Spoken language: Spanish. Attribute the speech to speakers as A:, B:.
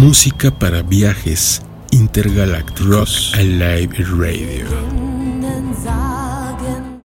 A: Música para viajes Intergalactic Rock Alive Radio.